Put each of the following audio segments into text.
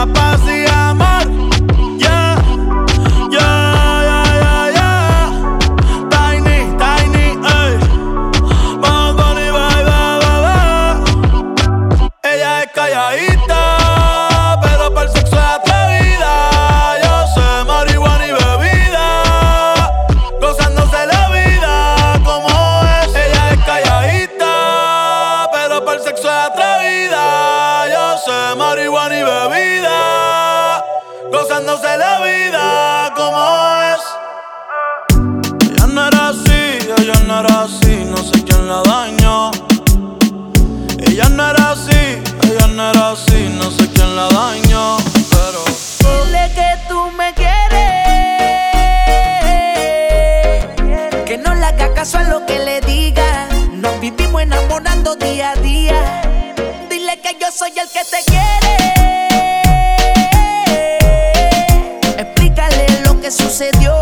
capaz de amar. se dio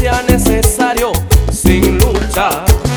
Nadie sabe qué lo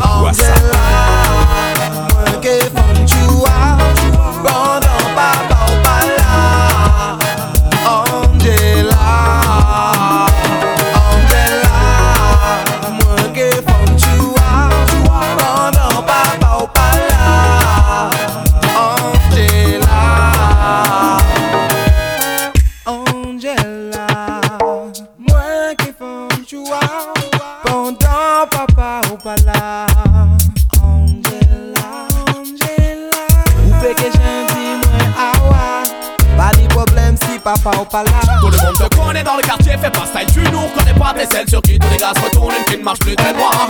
WhatsApp. il marche plus très loin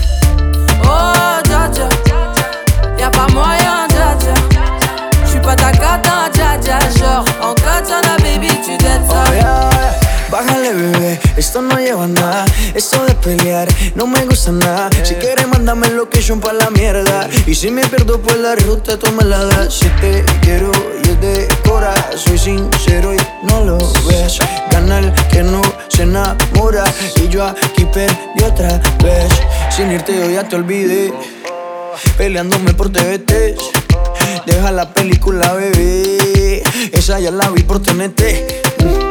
Oh, Esto no lleva nada, esto de pelear no me gusta nada. Si eh. quieres, mándame location pa' la mierda. Y si me pierdo, por la ruta tú me la das. Si te quiero y es de cora, soy sincero y no lo ves. Gana el que no se enamora. Y yo aquí perdí otra vez. Sin irte, yo ya te olvidé. Peleándome por TVT. Deja la película, bebé. Esa ya la vi por TNT.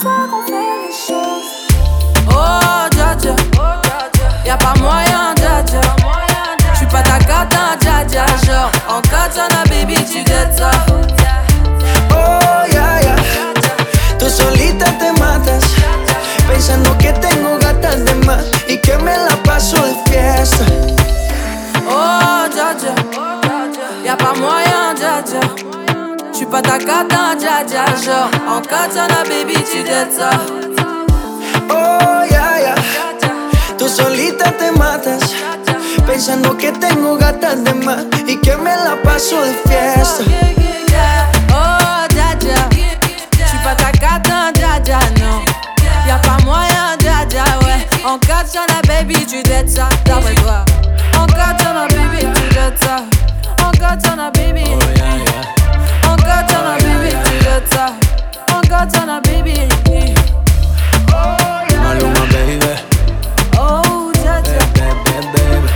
Fait les choses. Oh, dja, y'a pas moyen, dja. J'suis pas ta cata, dja dja. Genre, en katana, baby, tu get ça. Oh, ya, ya. Tú solita te matas. Pensando que tengo gatas de más y que me la paso de fiesta. Oh, dja, y'a pas moyen, pas ta cata, dja dja. Genre, en katana, baby, tu ça. Oh, ya, ya. Tú solita te matas. Pensando que tengo gatas de más y que me la paso de fiesta. Oh, dja dja, j'suis pas ta cata, dja dja, non. Y'a pas moyen, dja dja, ouais. En katana, baby, tu ça. D'après toi. En katana, baby, tu ça. En katana, baby. En katana, baby, baby. Maluma, baby. Oh, dja dja. Baby, baby.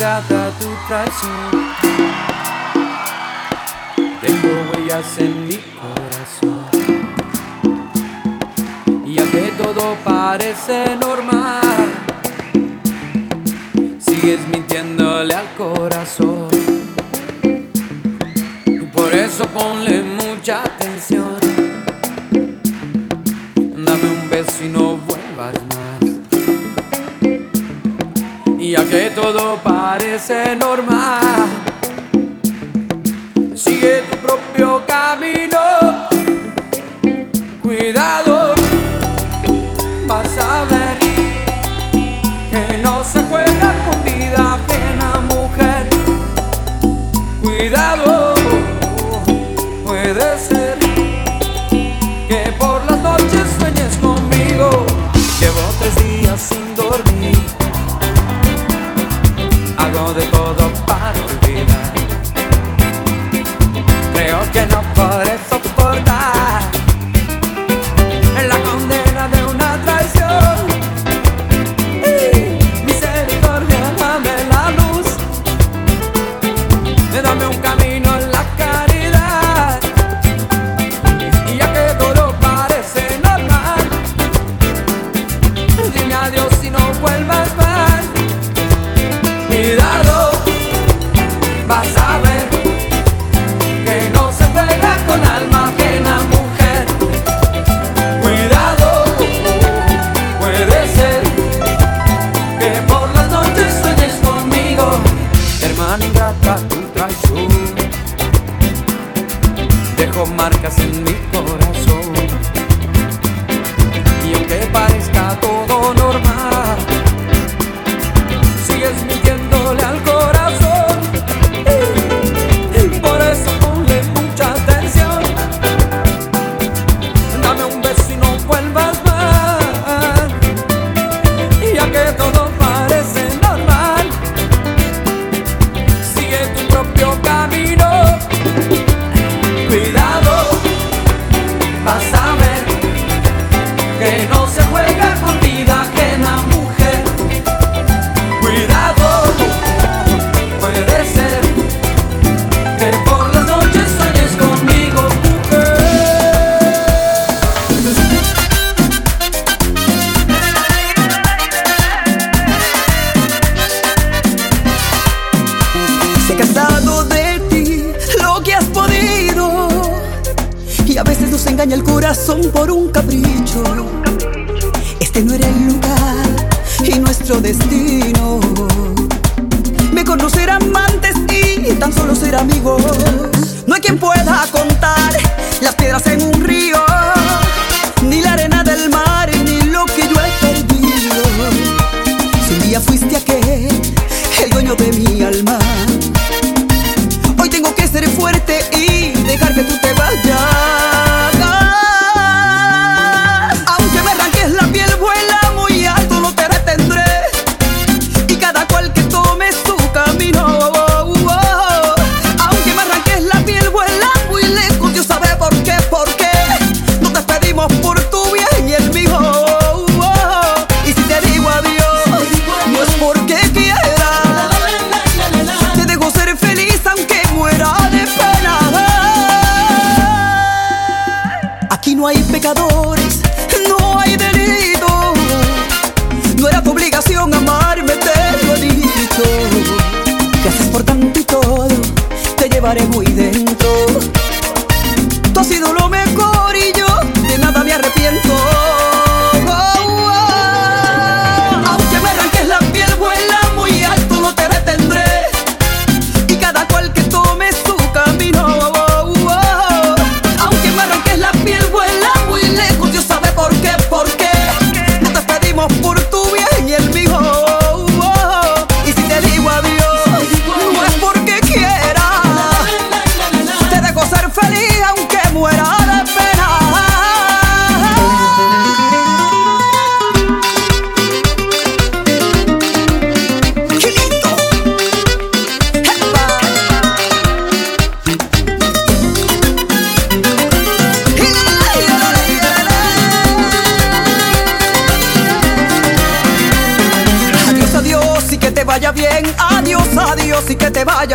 Gata tu traición. Tengo huellas en mi corazón. Y aunque todo parece normal, sigues mintiéndole al corazón. Por eso ponle mucha atención. Dame un beso y no vuelvas más. Y ya que todo parece normal, sigue tu propio camino. Puede ser que por las noches sueñes conmigo. Llevo tres días sin dormir.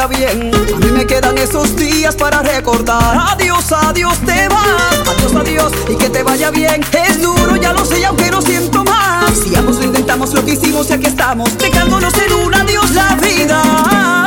A mí me quedan esos días para recordar. Adiós, adiós, te vas. Adiós, adiós y que te vaya bien. Es duro, ya lo sé, aunque no siento más. Si ambos lo intentamos, lo que hicimos y aquí estamos. Dejándonos en un adiós la vida.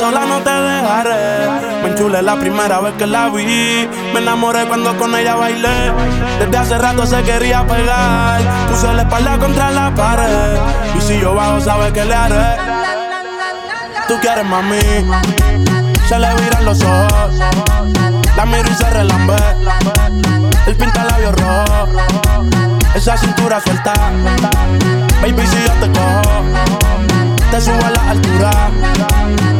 Sola no te dejaré. Me enchulé la primera vez que la vi. Me enamoré cuando con ella bailé. Desde hace rato se quería pegar. Puse la espalda contra la pared. Y si yo bajo, sabes que le haré. Tú quieres mami. Se le viran los ojos. La miro y se relambe. El pinta labios rojo. Esa cintura suelta. Baby, si yo te cojo, te subo a la altura.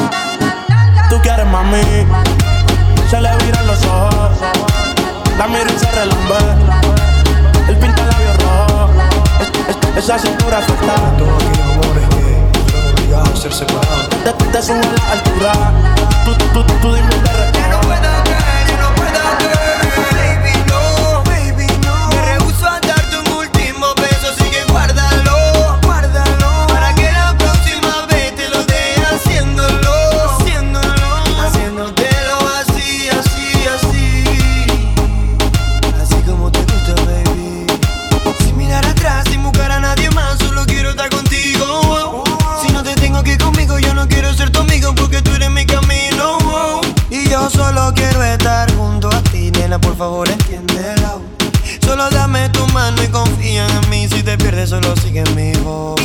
Mami se le viran los ojos. La miro y se relambe. El pinta labios rojo. Es- es- esa cintura suelta. Todo aquí amores que obligado a ser separado. Te, te a la altura. Tú, tú, tú, tú dime pierdes, solo sigue mi voz.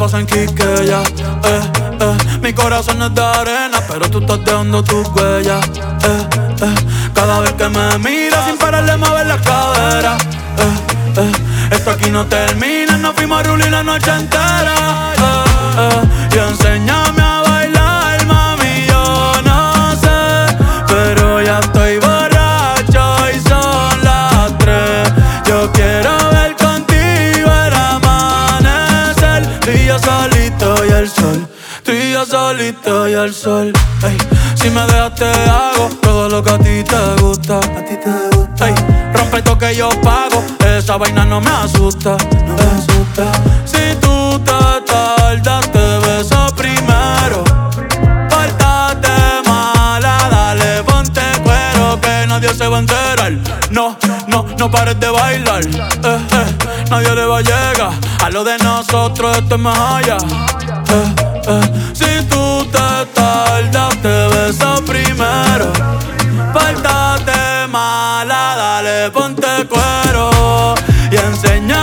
pasa en Quiqueya. Eh, eh, mi corazón es de arena, pero tú estás dejando tus huellas. Eh, eh, cada vez que me miras sin pararle mover la cadera. Eh, eh, esto aquí no termina, no fuimos a la noche entera. Eh, eh, y enséñame cita y al sol. Ey. Si me dejas te hago todo lo que a ti te gusta. A ti te gusta. Ey. Rompe esto que yo pago, esa vaina no me asusta. No me asusta. Si tú te tardas, te beso primero. Pórtate mala, dale, ponte cuero que nadie se va a enterar. No, no, no pares de bailar. Eh, eh, nadie le va a llegar. A lo de nosotros esto es más allá. Eh, eh eso primero. Pártate mala, dale, ponte cuero y enseña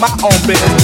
my own business.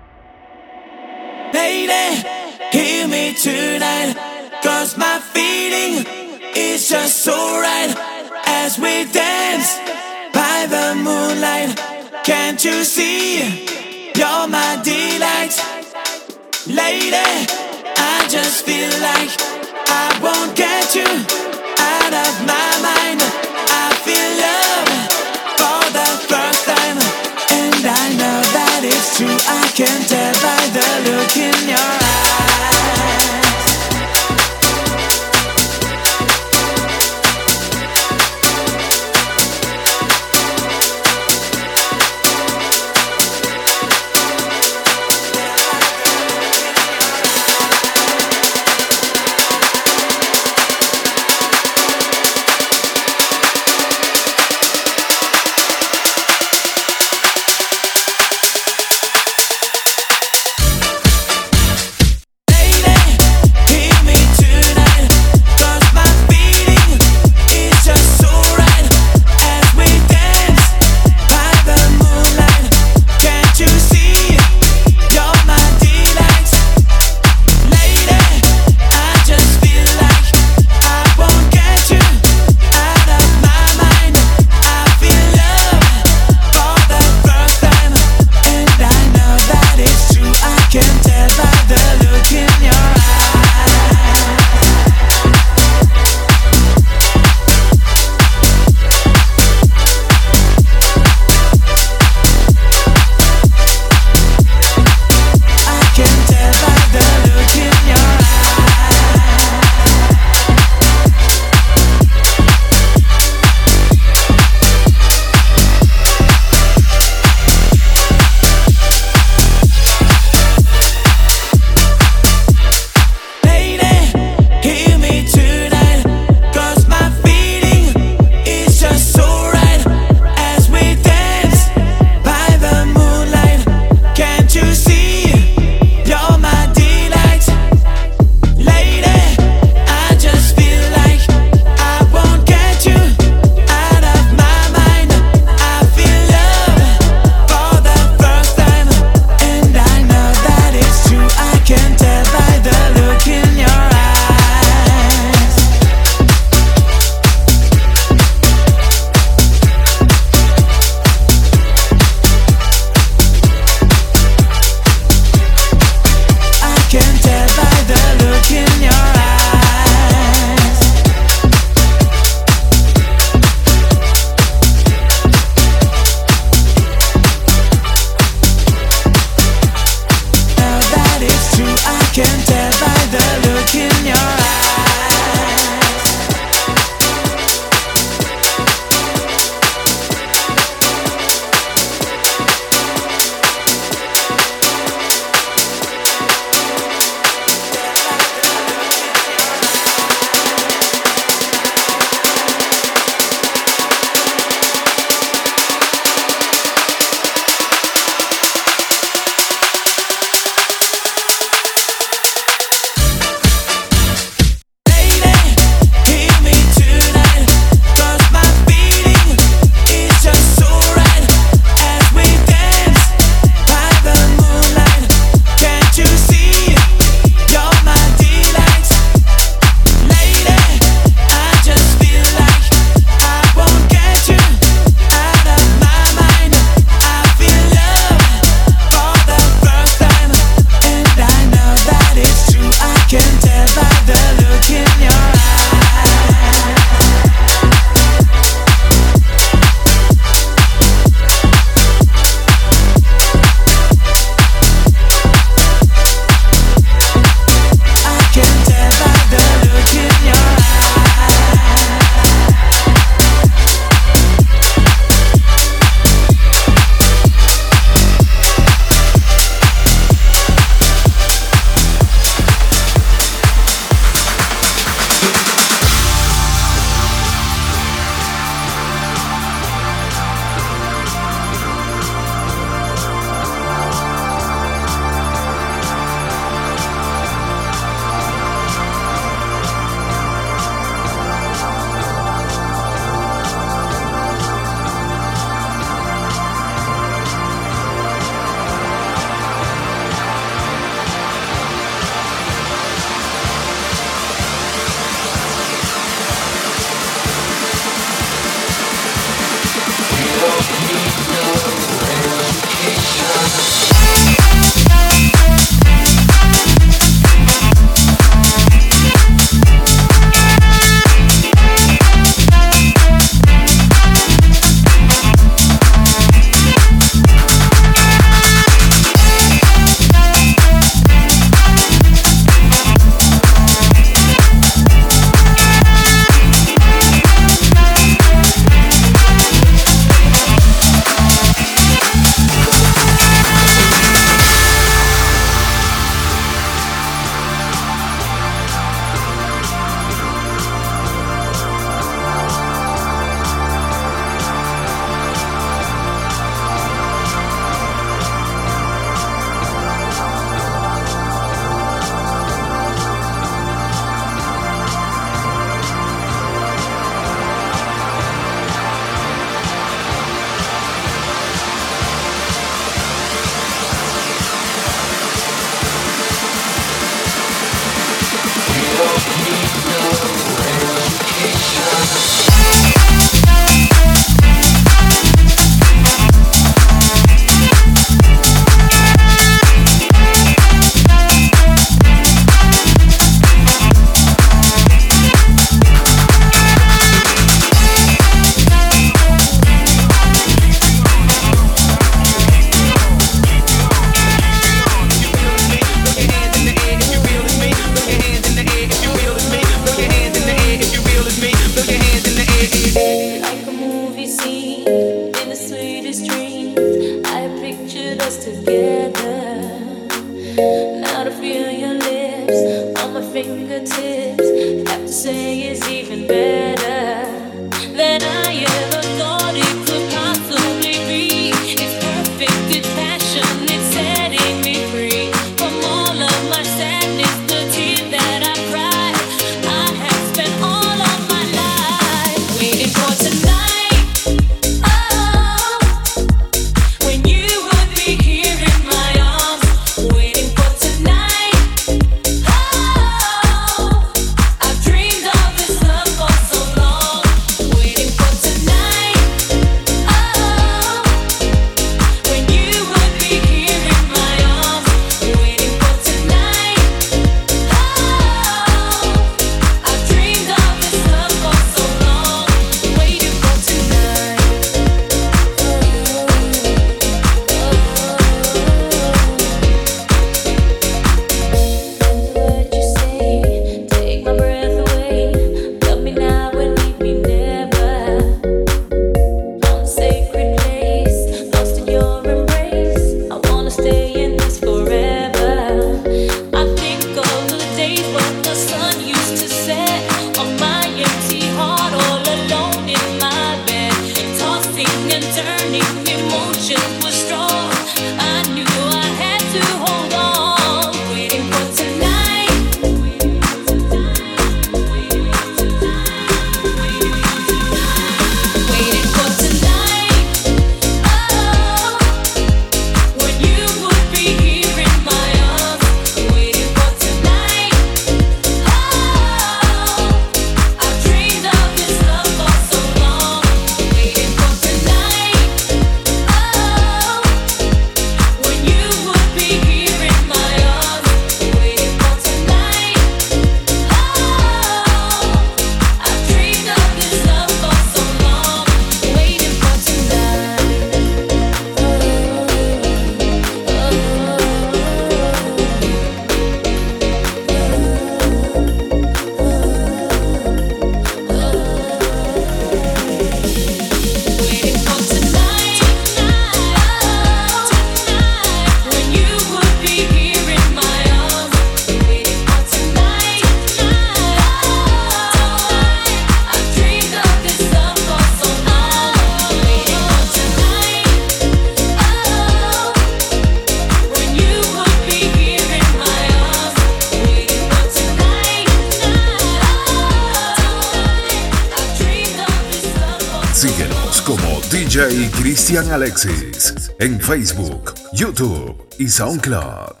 Alexis en Facebook, YouTube y SoundCloud.